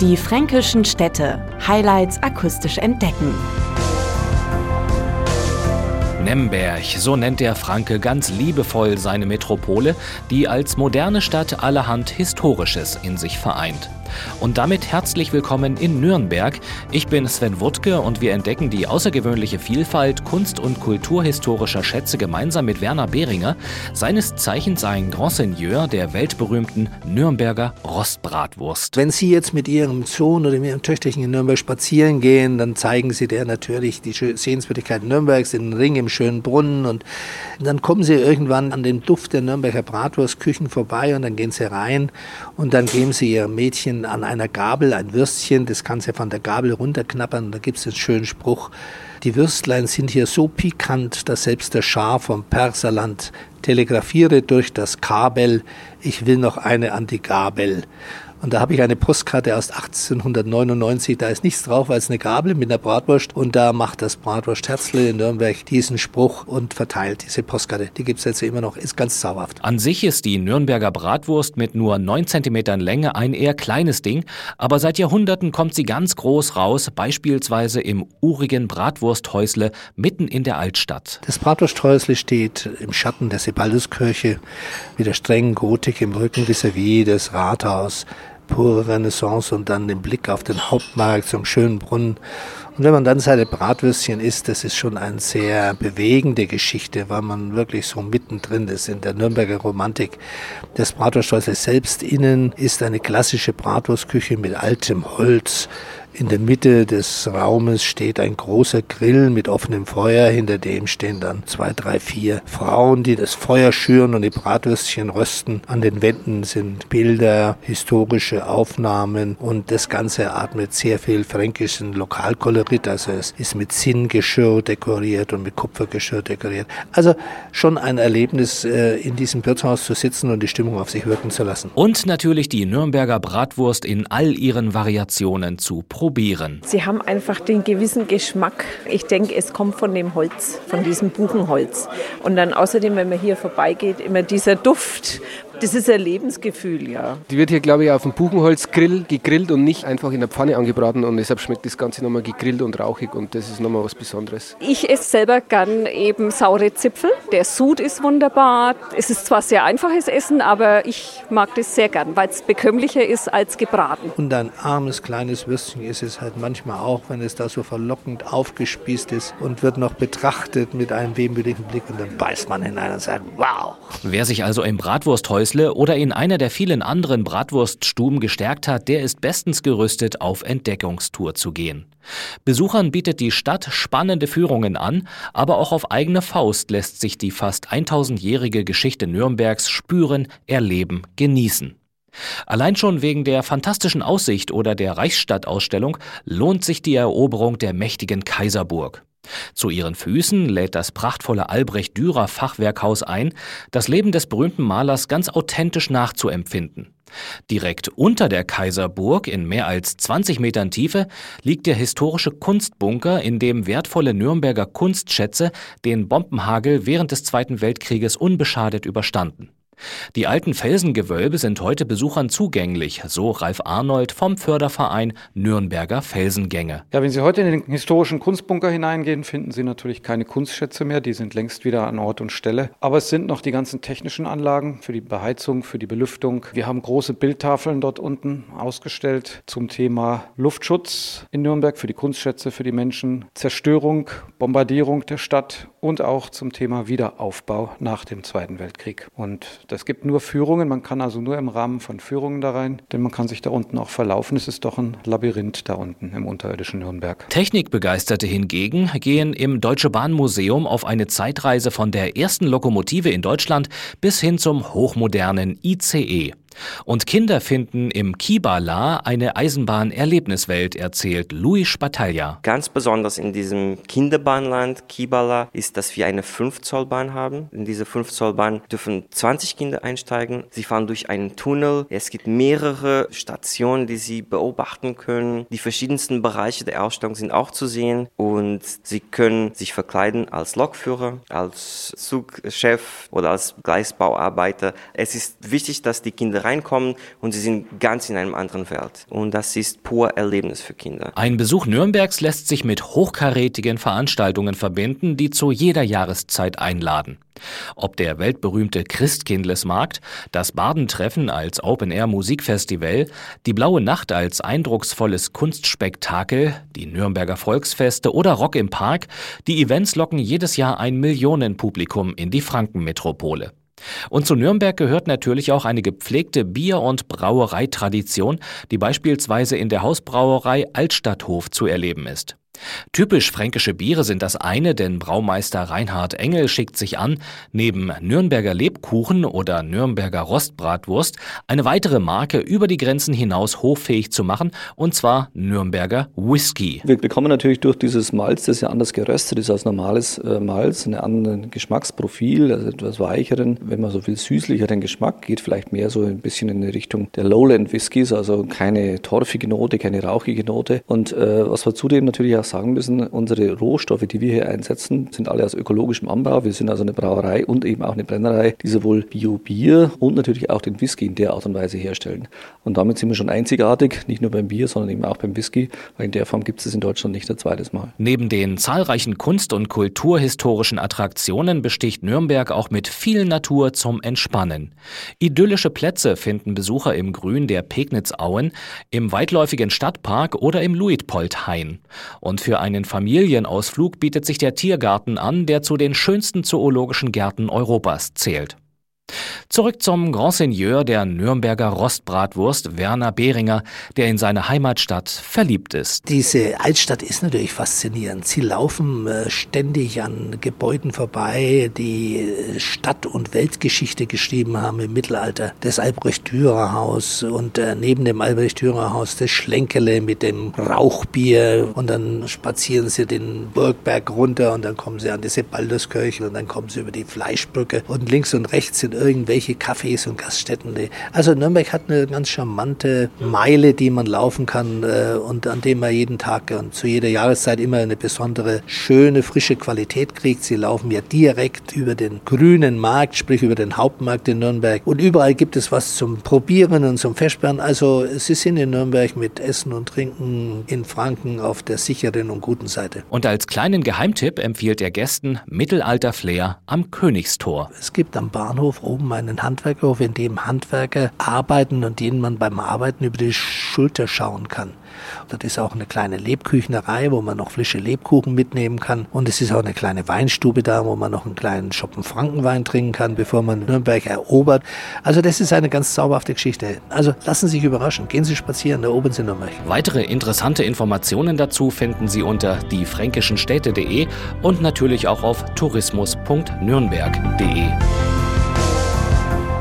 Die fränkischen Städte. Highlights akustisch entdecken. Nemberg, so nennt der Franke ganz liebevoll seine Metropole, die als moderne Stadt allerhand Historisches in sich vereint. Und damit herzlich willkommen in Nürnberg. Ich bin Sven Wuttke und wir entdecken die außergewöhnliche Vielfalt kunst- und kulturhistorischer Schätze gemeinsam mit Werner Behringer, seines Zeichens ein Grand Seigneur der weltberühmten Nürnberger Rostbratwurst. Wenn Sie jetzt mit Ihrem Sohn oder mit Ihrem Töchterchen in Nürnberg spazieren gehen, dann zeigen Sie der natürlich die Sehenswürdigkeiten Nürnbergs, den Ring im schönen Brunnen und dann kommen Sie irgendwann an den Duft der Nürnberger Bratwurstküchen vorbei und dann gehen Sie rein und dann geben Sie Ihrem Mädchen an einer Gabel ein Würstchen, das kannst du von der Gabel runterknappern. Da gibt es einen schönen Spruch. Die Würstlein sind hier so pikant, dass selbst der Schar vom Perserland telegrafiere durch das Kabel, ich will noch eine an die Gabel. Und da habe ich eine Postkarte aus 1899, da ist nichts drauf als eine Gabel mit einer Bratwurst. Und da macht das Bratwurst Herzle in Nürnberg diesen Spruch und verteilt diese Postkarte. Die gibt es jetzt immer noch, ist ganz zauberhaft. An sich ist die Nürnberger Bratwurst mit nur 9 cm Länge ein eher kleines Ding, aber seit Jahrhunderten kommt sie ganz groß raus, beispielsweise im urigen Bratwursthäusle mitten in der Altstadt. Das Bratwursthäusle steht im Schatten der Sebalduskirche mit der strengen Gotik im Rücken vis-à-vis des Rathaus pure Renaissance und dann den Blick auf den Hauptmarkt zum schönen Brunnen. Und wenn man dann seine Bratwürstchen isst, das ist schon eine sehr bewegende Geschichte, weil man wirklich so mittendrin ist in der Nürnberger Romantik. Das Bratwursthäusle selbst innen ist eine klassische Bratwurstküche mit altem Holz, in der Mitte des Raumes steht ein großer Grill mit offenem Feuer. Hinter dem stehen dann zwei, drei, vier Frauen, die das Feuer schüren und die Bratwürstchen rösten. An den Wänden sind Bilder, historische Aufnahmen und das Ganze atmet sehr viel fränkischen Lokalkolorit. Also es ist mit Zinngeschirr dekoriert und mit Kupfergeschirr dekoriert. Also schon ein Erlebnis, äh, in diesem Wirtshaus zu sitzen und die Stimmung auf sich wirken zu lassen. Und natürlich die Nürnberger Bratwurst in all ihren Variationen zu probieren. Sie haben einfach den gewissen Geschmack. Ich denke, es kommt von dem Holz, von diesem Buchenholz. Und dann außerdem, wenn man hier vorbeigeht, immer dieser Duft das ist ein Lebensgefühl, ja. Die wird hier, glaube ich, auf dem Buchenholzgrill gegrillt und nicht einfach in der Pfanne angebraten und deshalb schmeckt das Ganze nochmal gegrillt und rauchig und das ist nochmal was Besonderes. Ich esse selber gern eben saure Zipfel. Der Sud ist wunderbar. Es ist zwar sehr einfaches Essen, aber ich mag das sehr gern, weil es bekömmlicher ist als gebraten. Und ein armes kleines Würstchen ist es halt manchmal auch, wenn es da so verlockend aufgespießt ist und wird noch betrachtet mit einem wehmütigen Blick und dann beißt man hinein und sagt, wow. Wer sich also im Bratwursthäuschen Häusle oder in einer der vielen anderen Bratwurststuben gestärkt hat, der ist bestens gerüstet, auf Entdeckungstour zu gehen. Besuchern bietet die Stadt spannende Führungen an, aber auch auf eigene Faust lässt sich die fast 1000-jährige Geschichte Nürnbergs spüren, erleben, genießen. Allein schon wegen der fantastischen Aussicht oder der Reichsstadtausstellung lohnt sich die Eroberung der mächtigen Kaiserburg. Zu ihren Füßen lädt das prachtvolle Albrecht Dürer Fachwerkhaus ein, das Leben des berühmten Malers ganz authentisch nachzuempfinden. Direkt unter der Kaiserburg, in mehr als 20 Metern Tiefe, liegt der historische Kunstbunker, in dem wertvolle Nürnberger Kunstschätze den Bombenhagel während des Zweiten Weltkrieges unbeschadet überstanden. Die alten Felsengewölbe sind heute Besuchern zugänglich, so Ralf Arnold vom Förderverein Nürnberger Felsengänge. Ja, wenn Sie heute in den historischen Kunstbunker hineingehen, finden Sie natürlich keine Kunstschätze mehr, die sind längst wieder an Ort und Stelle. Aber es sind noch die ganzen technischen Anlagen für die Beheizung, für die Belüftung. Wir haben große Bildtafeln dort unten ausgestellt zum Thema Luftschutz in Nürnberg für die Kunstschätze, für die Menschen, Zerstörung, Bombardierung der Stadt und auch zum Thema Wiederaufbau nach dem Zweiten Weltkrieg. Und das gibt nur Führungen, man kann also nur im Rahmen von Führungen da rein, denn man kann sich da unten auch verlaufen. Es ist doch ein Labyrinth da unten im unterirdischen Nürnberg. Technikbegeisterte hingegen gehen im Deutsche Bahn Museum auf eine Zeitreise von der ersten Lokomotive in Deutschland bis hin zum hochmodernen ICE. Und Kinder finden im Kibala eine Eisenbahn-Erlebniswelt, erzählt Louis Spataglia. Ganz besonders in diesem Kinderbahnland Kibala ist, dass wir eine 5-Zoll-Bahn haben. In diese 5-Zoll-Bahn dürfen 20 Kinder einsteigen. Sie fahren durch einen Tunnel. Es gibt mehrere Stationen, die sie beobachten können. Die verschiedensten Bereiche der Ausstellung sind auch zu sehen und sie können sich verkleiden als Lokführer, als Zugchef oder als Gleisbauarbeiter. Es ist wichtig, dass die Kinder Kinder reinkommen und sie sind ganz in einem anderen Welt. Und das ist pur Erlebnis für Kinder. Ein Besuch Nürnbergs lässt sich mit hochkarätigen Veranstaltungen verbinden, die zu jeder Jahreszeit einladen. Ob der weltberühmte Christkindlesmarkt, das Badentreffen als Open-Air-Musikfestival, die Blaue Nacht als eindrucksvolles Kunstspektakel, die Nürnberger Volksfeste oder Rock im Park, die Events locken jedes Jahr ein Millionenpublikum in die Frankenmetropole. Und zu Nürnberg gehört natürlich auch eine gepflegte Bier- und Brauereitradition, die beispielsweise in der Hausbrauerei Altstadthof zu erleben ist. Typisch fränkische Biere sind das eine, denn Braumeister Reinhard Engel schickt sich an, neben Nürnberger Lebkuchen oder Nürnberger Rostbratwurst eine weitere Marke über die Grenzen hinaus hoffähig zu machen, und zwar Nürnberger Whisky. Wir bekommen natürlich durch dieses Malz, das ja anders geröstet ist als normales äh, Malz, einen anderen Geschmacksprofil, also etwas weicheren, wenn man so will, süßlicheren Geschmack, geht vielleicht mehr so ein bisschen in die Richtung der Lowland Whiskys, also keine torfige Note, keine rauchige Note. Und äh, was wir zudem natürlich auch sagen müssen, unsere Rohstoffe, die wir hier einsetzen, sind alle aus ökologischem Anbau. Wir sind also eine Brauerei und eben auch eine Brennerei, die sowohl Bio-Bier und natürlich auch den Whisky in der Art und Weise herstellen. Und damit sind wir schon einzigartig, nicht nur beim Bier, sondern eben auch beim Whisky, weil in der Form gibt es in Deutschland nicht ein zweites Mal. Neben den zahlreichen kunst- und kulturhistorischen Attraktionen besticht Nürnberg auch mit viel Natur zum Entspannen. Idyllische Plätze finden Besucher im Grün der Pegnitzauen, im weitläufigen Stadtpark oder im Luitpoldhain. Für einen Familienausflug bietet sich der Tiergarten an, der zu den schönsten zoologischen Gärten Europas zählt. Zurück zum Grand Seigneur der Nürnberger Rostbratwurst, Werner Behringer, der in seine Heimatstadt verliebt ist. Diese Altstadt ist natürlich faszinierend. Sie laufen äh, ständig an Gebäuden vorbei, die äh, Stadt- und Weltgeschichte geschrieben haben im Mittelalter. Das Albrecht-Dürer-Haus und äh, neben dem Albrecht-Dürer-Haus das Schlenkele mit dem Rauchbier und dann spazieren sie den Burgberg runter und dann kommen sie an diese Balduskirche und dann kommen sie über die Fleischbrücke und links und rechts sind irgendwelche Cafés und Gaststätten. Also Nürnberg hat eine ganz charmante Meile, die man laufen kann äh, und an dem man jeden Tag und zu jeder Jahreszeit immer eine besondere, schöne, frische Qualität kriegt. Sie laufen ja direkt über den grünen Markt, sprich über den Hauptmarkt in Nürnberg. Und überall gibt es was zum Probieren und zum Festsperren. Also Sie sind in Nürnberg mit Essen und Trinken in Franken auf der sicheren und guten Seite. Und als kleinen Geheimtipp empfiehlt er Gästen Mittelalter-Flair am Königstor. Es gibt am Bahnhof oben einen Handwerkerhof, in dem Handwerker arbeiten und denen man beim Arbeiten über die Schulter schauen kann. Das ist auch eine kleine Lebküchenerei, wo man noch frische Lebkuchen mitnehmen kann. Und es ist auch eine kleine Weinstube da, wo man noch einen kleinen Schoppen Frankenwein trinken kann, bevor man Nürnberg erobert. Also das ist eine ganz zauberhafte Geschichte. Also lassen Sie sich überraschen. Gehen Sie spazieren, erobern Sie Nürnberg. Weitere interessante Informationen dazu finden Sie unter diefränkischenstädte.de und natürlich auch auf tourismus.nürnberg.de.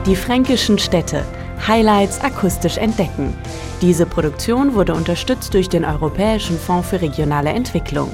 Die fränkischen Städte. Highlights akustisch entdecken. Diese Produktion wurde unterstützt durch den Europäischen Fonds für regionale Entwicklung.